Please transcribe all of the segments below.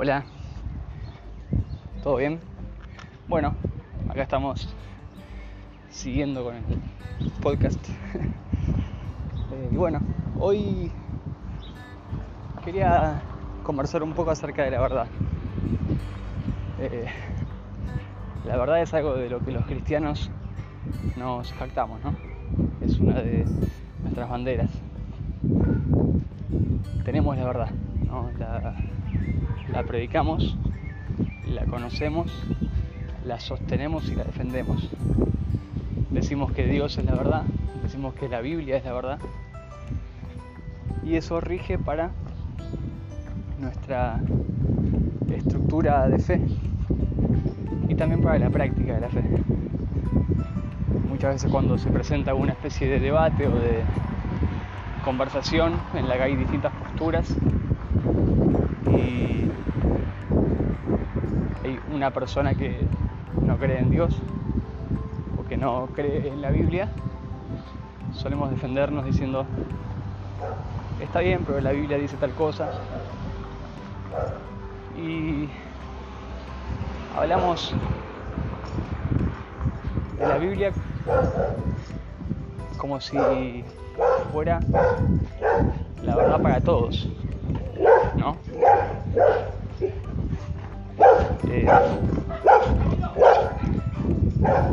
Hola. ¿Todo bien? Bueno, acá estamos siguiendo con el podcast. Eh, y bueno, hoy quería conversar un poco acerca de la verdad. Eh, la verdad es algo de lo que los cristianos nos jactamos, ¿no? Es una de nuestras banderas. Tenemos la verdad, ¿no? La, la predicamos, la conocemos, la sostenemos y la defendemos. Decimos que Dios es la verdad, decimos que la Biblia es la verdad. Y eso rige para nuestra estructura de fe y también para la práctica de la fe. Muchas veces cuando se presenta alguna especie de debate o de conversación en la que hay distintas posturas y hay una persona que no cree en Dios o que no cree en la Biblia, solemos defendernos diciendo, está bien, pero la Biblia dice tal cosa. Y hablamos de la Biblia como si fuera la verdad para todos. Eh,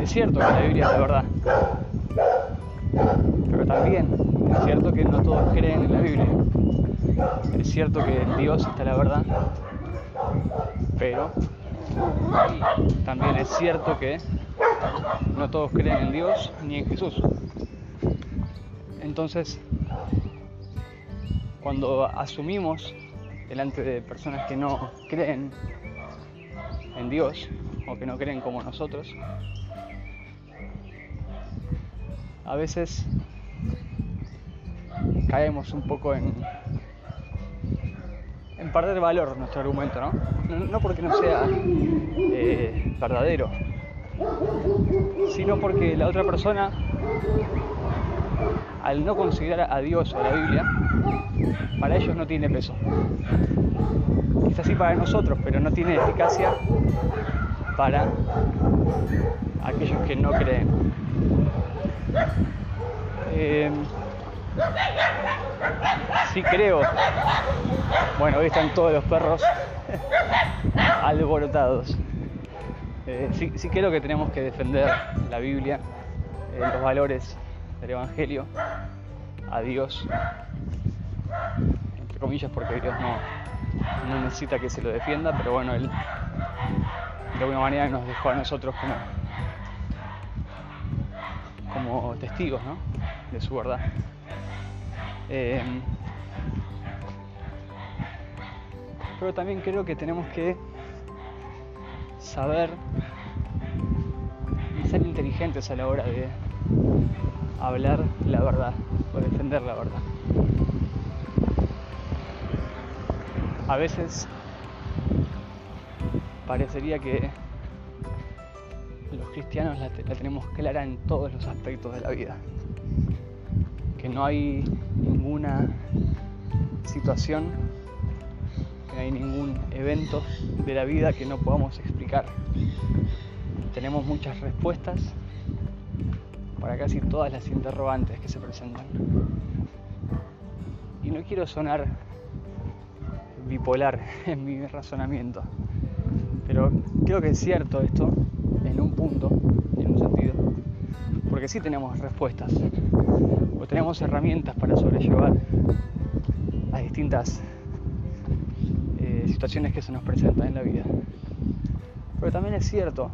es cierto que la Biblia es la verdad, pero también es cierto que no todos creen en la Biblia. Es cierto que en Dios está la verdad, pero también es cierto que no todos creen en Dios ni en Jesús. Entonces, cuando asumimos delante de personas que no creen en Dios o que no creen como nosotros, a veces caemos un poco en, en perder valor nuestro argumento, ¿no? No, porque no sea eh, verdadero, sino porque la otra persona, al no considerar a Dios o a la Biblia, para ellos no tiene peso. Es así para nosotros, pero no tiene eficacia para aquellos que no creen. Eh, sí creo. Bueno, hoy están todos los perros alborotados. Eh, sí, creo que tenemos que defender la Biblia, eh, los valores del Evangelio, a Dios, entre comillas, porque Dios no, no necesita que se lo defienda, pero bueno, Él de alguna manera nos dejó a nosotros como, como testigos ¿no? de su verdad. Eh, pero también creo que tenemos que saber y ser inteligentes a la hora de hablar la verdad o defender la verdad. A veces parecería que los cristianos la, tenemos clara en todos los aspectos de la vida. Que no hay ninguna situación, que no hay ningún evento de la vida que no podamos explicar. Tenemos muchas respuestas para casi todas las interrogantes que se presentan. Y no quiero sonar bipolar en mi razonamiento, pero creo que es cierto esto en un punto, en un sentido, porque sí tenemos respuestas o tenemos herramientas para sobrellevar a distintas eh, situaciones que se nos presentan en la vida. Pero también es cierto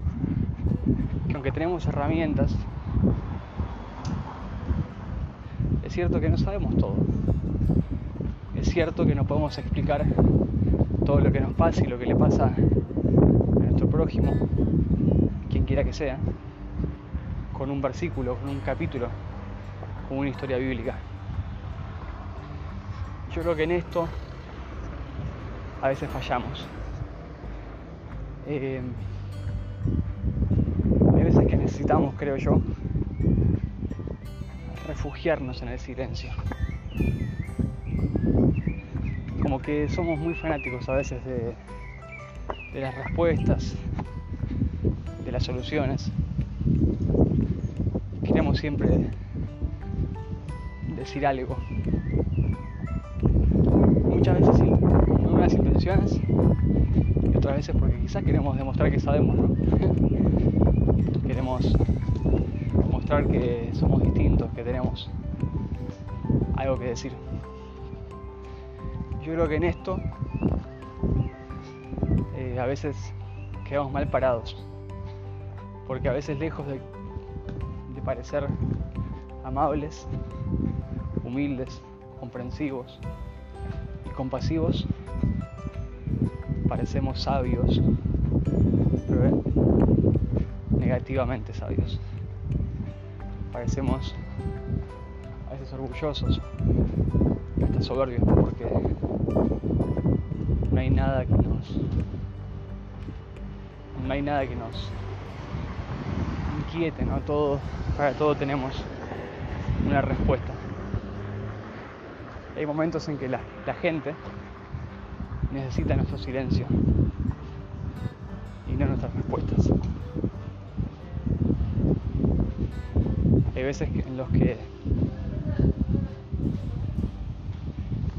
que aunque tenemos herramientas, es cierto que no sabemos todo. Es cierto que no podemos explicar todo lo que nos pasa y lo que le pasa prójimo, quien quiera que sea, con un versículo, con un capítulo, con una historia bíblica. Yo creo que en esto a veces fallamos. Eh, hay veces que necesitamos, creo yo, refugiarnos en el silencio. Como que somos muy fanáticos a veces de las respuestas, de las soluciones. Queremos siempre decir algo. Muchas veces con muy buenas intenciones y otras veces porque quizás queremos demostrar que sabemos, ¿no? queremos que somos distintos, que tenemos algo que decir. Yo creo que en esto eh, a veces quedamos mal parados, porque a veces lejos de, de parecer amables, humildes, comprensivos y compasivos, parecemos sabios, pero eh, negativamente sabios. Parecemos a veces orgullosos, hasta soberbios, porque no hay nada que nos no hay nada que nos inquiete, ¿no? Todo, para todo tenemos una respuesta. Hay momentos en que la, la gente necesita nuestro silencio y no nuestras respuestas. Hay veces en los que,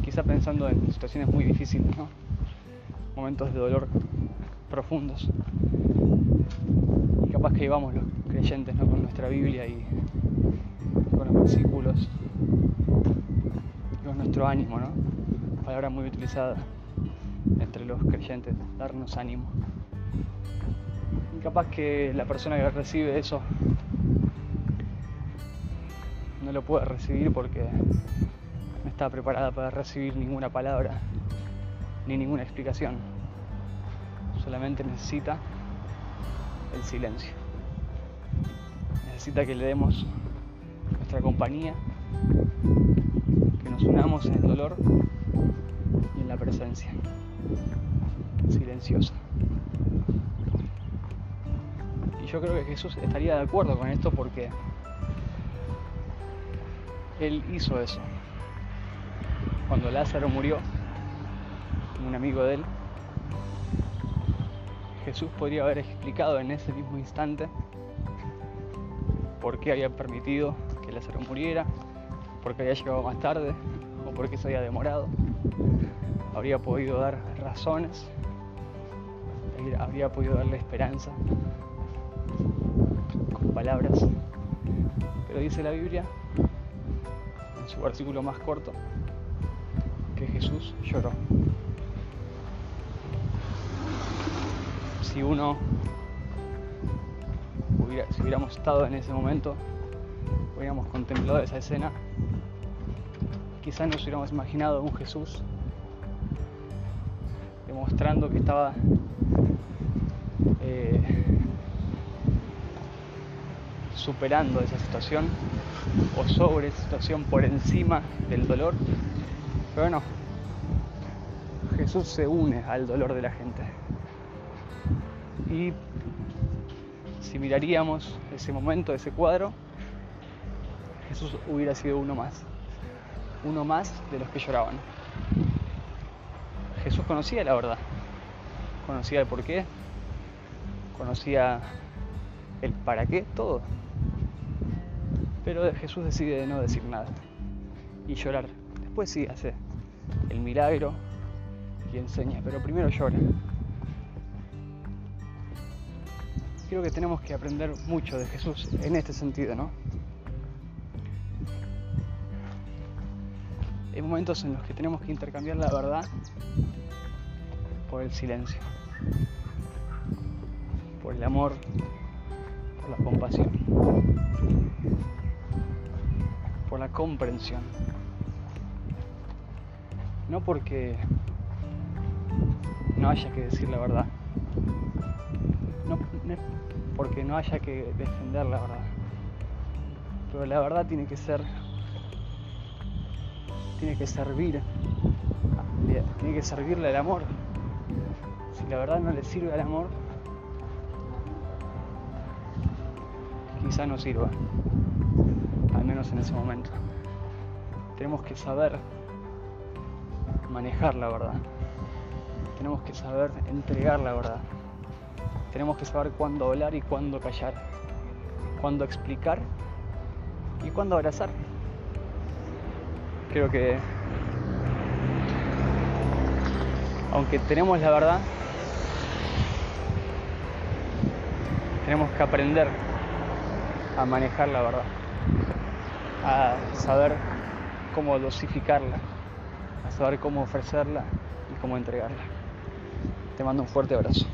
quizá pensando en situaciones muy difíciles, ¿no? momentos de dolor profundos, y capaz que llevamos los creyentes ¿no? con nuestra Biblia y con los versículos, con nuestro ánimo, ¿no? palabra muy utilizada entre los creyentes, darnos ánimo. Y capaz que la persona que recibe eso no lo puede recibir porque no está preparada para recibir ninguna palabra ni ninguna explicación. Solamente necesita el silencio. Necesita que le demos nuestra compañía, que nos unamos en el dolor y en la presencia silenciosa. Y yo creo que Jesús estaría de acuerdo con esto porque Él hizo eso. Cuando Lázaro murió, un amigo de él, Jesús podría haber explicado en ese mismo instante por qué había permitido que Lázaro muriera, por qué había llegado más tarde o por qué se había demorado. Habría podido dar razones, habría podido darle esperanza con palabras. Pero dice la Biblia, su versículo más corto, que Jesús lloró. si uno hubiera, si hubiéramos estado en ese momento, hubiéramos contemplado esa escena, quizás nos hubiéramos imaginado un Jesús demostrando que estaba eh, superando esa situación o sobre esa situación por encima del dolor, pero no, Jesús se une al dolor de la gente. Y si miraríamos ese momento, ese cuadro, Jesús hubiera sido uno más, uno más de los que lloraban. Jesús conocía la verdad, conocía el por qué, conocía el para qué, todo. Pero Jesús decide no decir nada y llorar. Después sí hace el milagro y enseña, pero primero llora. creo que tenemos que aprender mucho de Jesús en este sentido, ¿no? Hay momentos en los que tenemos que intercambiar la verdad por el silencio, por el amor, por la compasión, por la comprensión. No porque no haya que decir la verdad, no, porque no haya que defender la verdad. Pero la verdad tiene que ser, tiene que servir, tiene que servirle al amor. Si la verdad no le sirve al amor, quizá no sirva, al menos en ese momento. Tenemos que saber manejar la verdad. Tenemos que saber entregar la verdad tenemos que saber cuándo hablar y cuándo callar, cuándo explicar y cuándo abrazar. Creo que aunque tenemos la verdad, tenemos que aprender a manejar la verdad, a saber cómo dosificarla, a saber cómo ofrecerla y cómo entregarla. Te mando un fuerte abrazo.